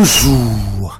Bonjour.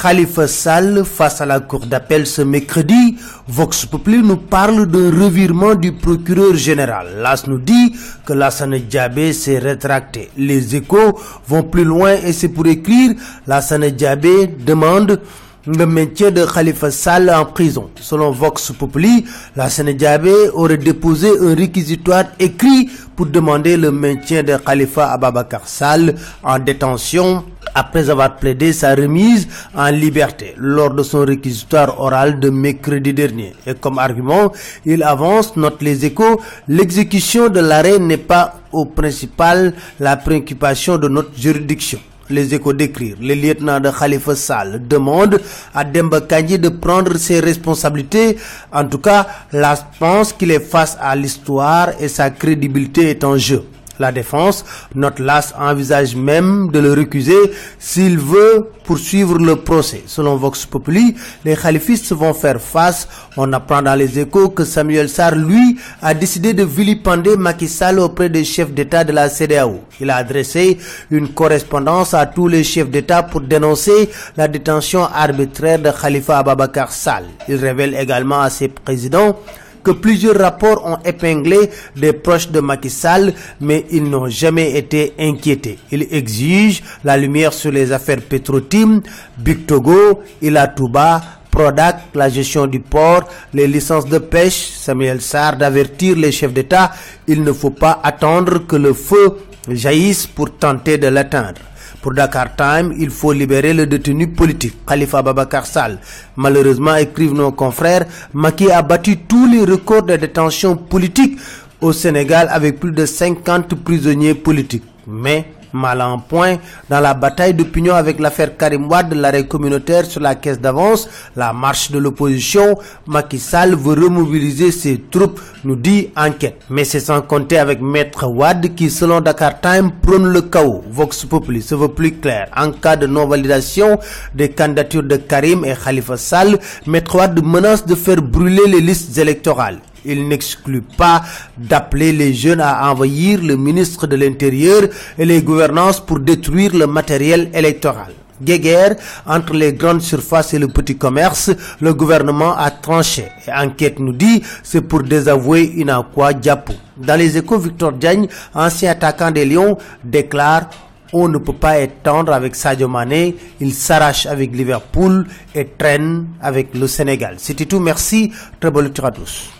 Khalifa Sall face à la cour d'appel ce mercredi, Vox Populi nous parle d'un revirement du procureur général. Las nous dit que Lassane Diabé s'est rétracté. Les échos vont plus loin et c'est pour écrire Lassane Diabé demande le maintien de Khalifa Sall en prison. Selon Vox Populi, la Diabé aurait déposé un réquisitoire écrit pour demander le maintien de Khalifa Ababakar Sall en détention après avoir plaidé sa remise en liberté lors de son réquisitoire oral de mercredi dernier. Et comme argument, il avance, note les échos, l'exécution de l'arrêt n'est pas au principal la préoccupation de notre juridiction les échos d'écrire. Le lieutenant de Khalifa Sall demande à Demba Kandji de prendre ses responsabilités. En tout cas, la pense qu'il est face à l'histoire et sa crédibilité est en jeu. La défense, notre LAS envisage même de le recuser s'il veut poursuivre le procès. Selon Vox Populi, les khalifistes vont faire face. On apprend dans les échos que Samuel Sarr, lui, a décidé de vilipender Macky Sall auprès des chefs d'État de la CDAO. Il a adressé une correspondance à tous les chefs d'État pour dénoncer la détention arbitraire de Khalifa Ababakar Sall. Il révèle également à ses présidents que plusieurs rapports ont épinglé des proches de Macky Sall, mais ils n'ont jamais été inquiétés. Ils exigent la lumière sur les affaires Petrotim, Big Togo, Ilatouba, Prodac, la gestion du port, les licences de pêche, Samuel Sarr d'avertir les chefs d'État, il ne faut pas attendre que le feu jaillisse pour tenter de l'atteindre. Pour Dakar Time, il faut libérer le détenu politique, Khalifa Babakar Sall. Malheureusement, écrivent nos confrères, Maki a battu tous les records de détention politique au Sénégal avec plus de 50 prisonniers politiques. Mais mal en point dans la bataille d'opinion avec l'affaire Karim Wade, l'arrêt communautaire sur la caisse d'avance, la marche de l'opposition, Macky Sall veut remobiliser ses troupes, nous dit enquête. Mais c'est sans compter avec Maître Wade qui, selon Dakar Time, prône le chaos. Vox Populi se veut plus clair. En cas de non-validation des candidatures de Karim et Khalifa Sall, Maître Wade menace de faire brûler les listes électorales. Il n'exclut pas d'appeler les jeunes à envahir le ministre de l'Intérieur et les gouvernances pour détruire le matériel électoral. Guéguerre entre les grandes surfaces et le petit commerce, le gouvernement a tranché. Enquête nous dit, c'est pour désavouer Inakwa Diapo. Dans les échos, Victor Diagne, ancien attaquant des Lions, déclare on ne peut pas être avec Sadio Mané, il s'arrache avec Liverpool et traîne avec le Sénégal. C'était tout, merci, très bonne lecture à tous.